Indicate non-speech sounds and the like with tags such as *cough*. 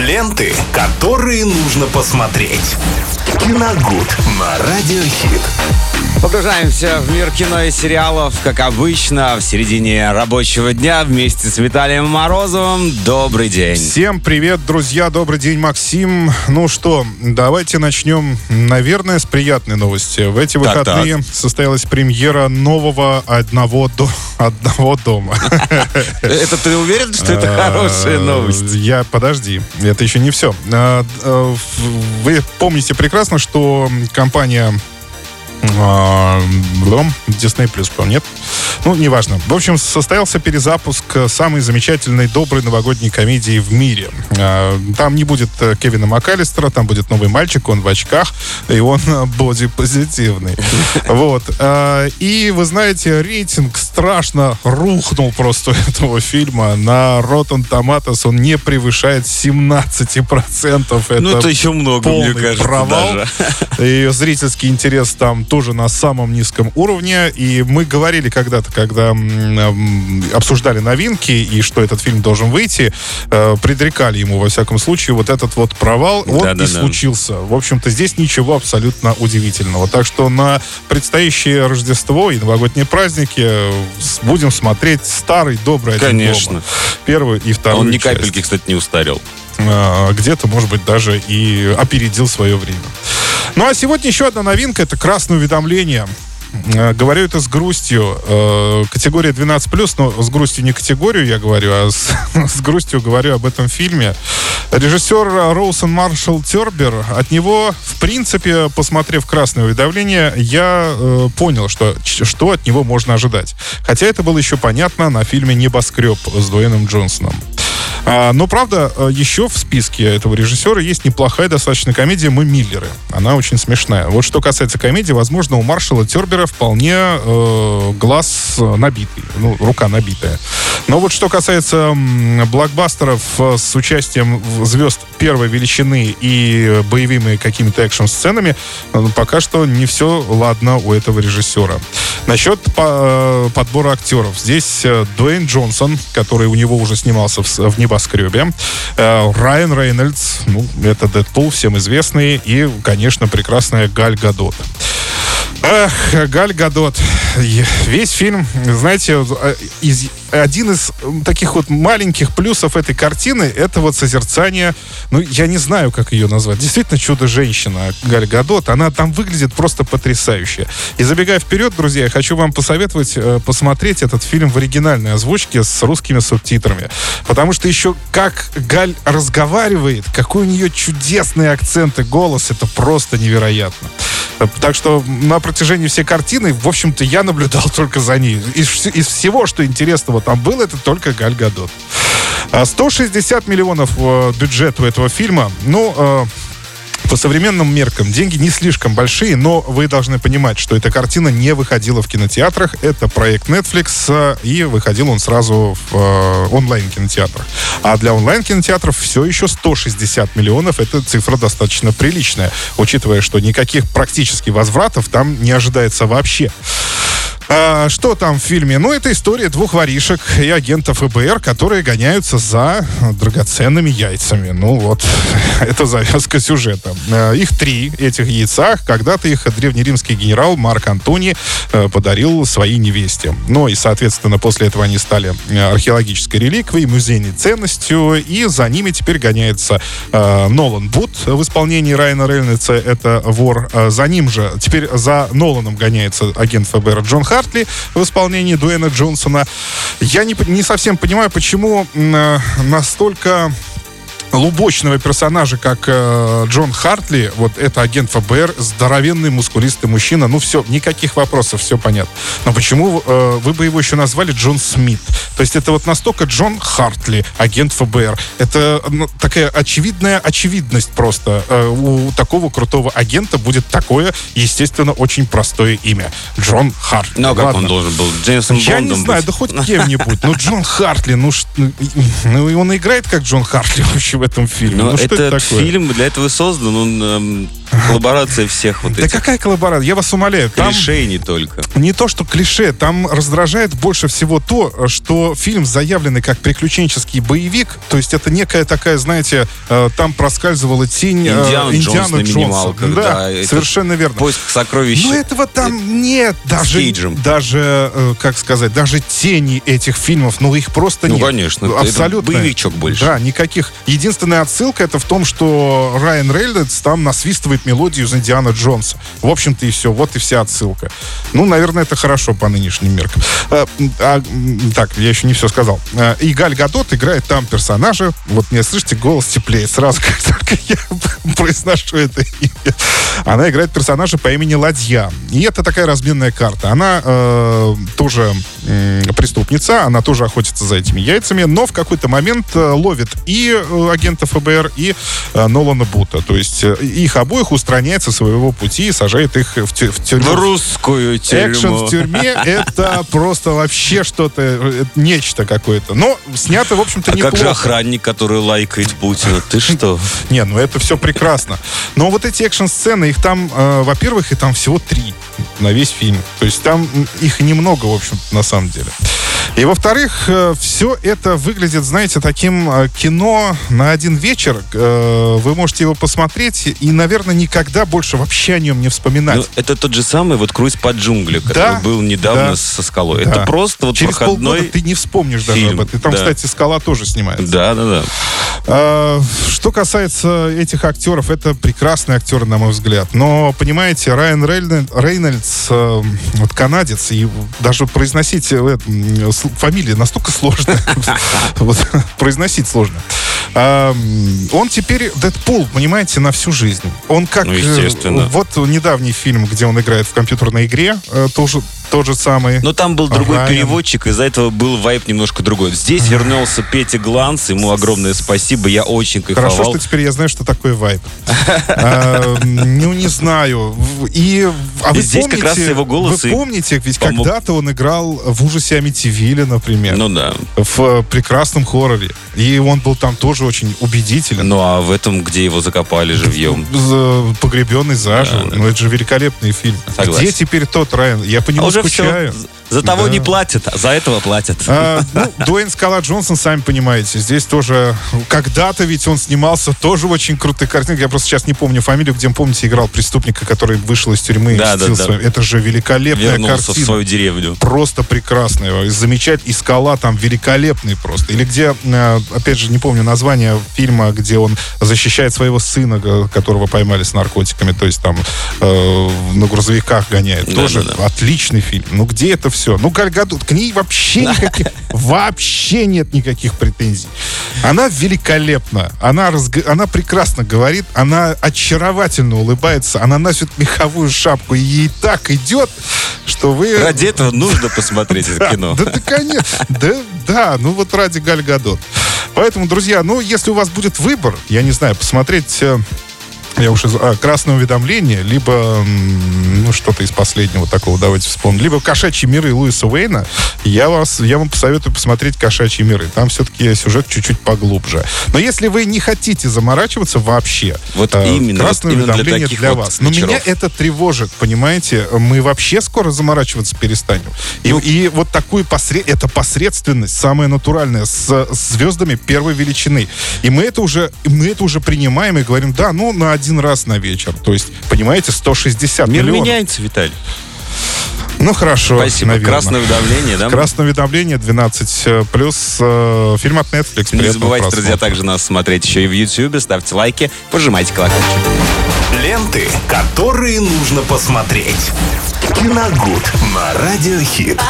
Ленты, которые нужно посмотреть. Киногуд на Радиохит. Погружаемся в мир кино и сериалов, как обычно, в середине рабочего дня вместе с Виталием Морозовым. Добрый день. Всем привет, друзья, добрый день, Максим. Ну что, давайте начнем, наверное, с приятной новости. В эти Так, выходные состоялась премьера нового одного, до... одного дома. *laughs* Это ты уверен, что это хорошая А, новость? Я, подожди, это еще не все. А, а, Вы помните прекрасно, что компания а, Disney Plus, нет? Ну, неважно. В общем, состоялся перезапуск самой замечательной, доброй новогодней комедии в мире. А, Там не будет э, Кевина МакАлистера, там будет новый мальчик, он в очках, и он э, боди-позитивный. *laughs* Вот. А, И, вы знаете, рейтинг страшно рухнул просто этого фильма. На Rotten Tomatoes он не превышает 17%. Это Ну, это еще много, мне кажется, провал. даже. *laughs* И зрительский интерес там тоже на самом низком уровне. И мы говорили когда м, м, обсуждали новинки и что этот фильм должен выйти, э, предрекали ему, во всяком случае, вот этот вот провал. Он Да-да-да. и случился. В общем-то, здесь ничего абсолютно удивительного. Так что на предстоящее Рождество и новогодние праздники э, будем смотреть старый добрый один Конечно. дома. Первую и вторую Он ни часть. капельки, кстати, не устарел. А, где-то, может быть, даже и опередил свое время. Ну а сегодня еще одна новинка это красное уведомление. Э, Говорю это с грустью. Э, Категория 12+, но с грустью не категорию я говорю, а с, *laughs* с грустью говорю об этом фильме. Режиссер Роусон Маршалл Тербер, от него, в принципе, посмотрев «Красное уведомление», я э, понял, что, что от него можно ожидать. Хотя это было еще понятно на фильме «Небоскреб» с Дуэйном Джонсоном. А, но, правда, э, еще в списке этого режиссера есть неплохая достаточно комедия «Мы Миллеры». Она очень смешная. Вот что касается комедии, возможно, у Маршала Тербера вполне э, глаз набитый, ну, рука набитая. Но вот что касается блокбастеров э, с участием звезд первой величины и боевыми какими-то экшн-сценами, э, пока что не все ладно у этого режиссера. Насчет по- подбора актеров. Здесь Дуэйн Джонсон, который у него уже снимался в, в «Небоскребе», э, Райан Рейнольдс, ну, это Дэдпул, всем известный, и, конечно, прекрасная Галь Гадот. Эх, Галь Гадот. Весь фильм, знаете, э, из- один из таких вот маленьких плюсов этой картины это вот созерцание, ну, я не знаю, как ее назвать. Действительно, чудо-женщина Галь Гадот. Она там выглядит просто потрясающе. И забегая вперед, друзья, я хочу вам посоветовать э, посмотреть этот фильм в оригинальной озвучке с русскими субтитрами. Потому что еще как Галь разговаривает, какой у нее чудесный акцент и голос, это просто невероятно. Э, Так что на протяжении всей картины, в общем-то, я наблюдал *laughs* только за ней. Из, из всего, что интересного там было, это только Галь Гадот. А 160 миллионов э, бюджет у этого фильма. Ну, э, по современным меркам деньги не слишком большие, но вы должны понимать, что эта картина не выходила в кинотеатрах. Это проект Netflix, э, и выходил он сразу в э, онлайн-кинотеатрах. А для онлайн-кинотеатров все еще 160 миллионов. Это цифра достаточно приличная, учитывая, что никаких практически возвратов там не ожидается вообще. А, что там в фильме? Ну, это история двух воришек и агентов ФБР, которые гоняются за драгоценными яйцами. Ну, вот, *laughs* это завязка сюжета. А, Их три, этих яйца. Когда-то их древнеримский генерал Марк Антони э, подарил своей невесте. Ну, и, соответственно, после этого они стали э, археологической реликвией, музейной ценностью, и за ними теперь гоняется э, Нолан Бут в исполнении Райана Рейнольдса, это вор. За ним же, теперь за Ноланом гоняется агент ФБР Джон Хартли в исполнении Дуэна Джонсона. Я не, не совсем понимаю, почему э, настолько лубочного персонажа, как э, Джон Хартли, вот это агент ФБР, здоровенный, мускулистый мужчина, ну все, никаких вопросов, все понятно. Но почему э, вы бы его еще назвали Джон Смит? То есть это вот настолько Джон Хартли, агент ФБР. Это ну, такая очевидная очевидность просто. Э, у такого крутого агента будет такое, естественно, очень простое имя. Джон Хартли. Ну, а как Ладно. он должен был? Джеймсом Я Бондом не знаю, быть? да хоть кем-нибудь. Ну, Джон Хартли, ну, ну, и- ну, он играет как Джон Хартли вообще в этом фильме. Но Ну, что это этот такое? фильм для этого создан, он эм, Коллаборация всех вот Да этих какая коллаборация? Я вас умоляю. Там клишей не только. не то, что клише, там раздражает больше всего то, что фильм заявленный как приключенческий боевик, то есть это некая такая, знаете, э, там проскальзывала тень э, Индиана Джонс Джонса. Да, да, это совершенно верно. Поиск сокровищ. Но этого там нет. Даже, Кейджем. даже, э, как сказать, даже тени этих фильмов, ну их просто Ну, нет. конечно, это Абсолютно. боевичок больше. Да, никаких. Единственная отсылка это в том, что Райан Рейнольдс там насвистывает мелодию из Индиана Джонса. В общем-то и все. Вот и вся отсылка. Ну, наверное, это хорошо по нынешним меркам. А, а, м, так, я еще не все сказал. А, И Галь Гадот играет там персонажа. Вот мне, слышите, голос теплеет сразу, как только я *laughs* произношу это имя. Она играет персонажа по имени Ладья. И это такая разменная карта. Она э, тоже м, преступница, она тоже охотится за этими яйцами, но в какой-то момент э, ловит и э, агента ФБР, и э, Нолана Бута. То есть э, их обоих устраняет со своего пути и сажает их в, тю- в тюрьму. В русскую Экшен тюрьму. в тюрьме это просто вообще что-то, э, нечто какое-то. Но снято, в общем-то, А как же неплохо. охранник, который лайкает Путина? Ты что? *laughs* Не, ну это все прекрасно. Но вот эти экшн-сцены, их там, э, во-первых, и там всего три на весь фильм. То есть там их немного, в общем на самом деле. И во-вторых, все это выглядит, знаете, таким э, кино на один вечер. Э, Вы можете его посмотреть и, наверное, никогда больше вообще о нем не вспоминать. Ну, это тот же самый вот круиз по джунглям, который Да, был недавно да, со скалой. Да. Это просто вот Через полгода проходной... ты не вспомнишь даже фильм, об этом. И там, да. кстати, скала тоже снимается. Да, да, да. А, Что касается этих актеров, это прекрасные актеры, на мой взгляд. Но, понимаете, Райан Рейнольд- Рейнольдс, э, вот канадец, и даже произносить фамилии настолько сложно. *laughs* Вот, Произносить сложно. А, Он теперь Дэдпул, понимаете, на всю жизнь. Он как... Ну, э, естественно. Вот недавний фильм, где он играет в компьютерной игре, э, тоже тот же самый. Но там был другой Райан. переводчик, из-за этого был вайп немножко другой. Здесь вернулся Петя Гланс, ему огромное спасибо, я очень Хорошо, кайфовал. что теперь я знаю, что такое вайп. А, *laughs* Ну, не знаю. И, а вы здесь как раз его голос Вы помните, ведь когда-то он играл в ужасе Амитивилля, например, Ну да. в э, прекрасном хорроре. И он был там тоже очень убедителен. Ну а в этом, где его закопали живьем. За- Погребенный заживо. Ну, это же великолепный фильм. Где теперь тот Райан? Я по А уже скучаю. все. За того Да. не платят, а за этого платят. А, *laughs* ну, Дуэйн Скала Джонсон, сами понимаете, здесь тоже когда-то ведь он снимался тоже в очень крутых картинках. Я просто сейчас не помню фамилию, где, помните, играл преступника, который вышел из тюрьмы и Да, да, мстил да. своим. Это же великолепная Вернулся в картина. свою деревню. Просто прекрасная. Замечательная. И скала там великолепный просто. Или где, э, опять же, не помню название фильма, где он защищает своего сына, которого поймали с наркотиками. То есть там э, на грузовиках гоняет. Да, Тоже да, да. отличный фильм. Ну где это все? Ну Галь Гадот, к ней вообще никаких, вообще нет никаких претензий. Она великолепна. Она, разг- она прекрасно говорит. Она очаровательно улыбается. Она носит меховую шапку. И ей так идет, что вы... Ради этого нужно посмотреть это кино. Да, да, конечно. Да, да, ну вот ради Галь Гадот. Поэтому, друзья, ну, если у вас будет выбор, я не знаю, посмотреть... Я уж из... а, красное уведомление, либо ну что-то из последнего такого, давайте вспомним. Либо кошачьи миры Луиса Уэйна. Я, вас, я вам посоветую посмотреть кошачьи миры. Там все-таки сюжет чуть-чуть поглубже. Но если вы не хотите заморачиваться вообще, Вот э, именно, красное вот именно для уведомление для вот вас. Но меня вечеров. это тревожит, понимаете? Мы вообще скоро заморачиваться перестанем. И, Ну, и вот такую посред... это посредственность, самая натуральная, с звездами первой величины. И мы это уже, мы это уже принимаем и говорим, да, ну, на один раз на вечер. То есть, понимаете, 160 Мир миллионов. меняется, Виталий. Ну, хорошо, Спасибо. наверное. Красное уведомление, да? Красное уведомление 12 плюс э, фильм от Netflix. Не забывайте, друзья, просмотра. также нас смотреть еще и в YouTube. Ставьте лайки, пожимайте колокольчик. Ленты, которые нужно посмотреть. Киногуд на Радиохит.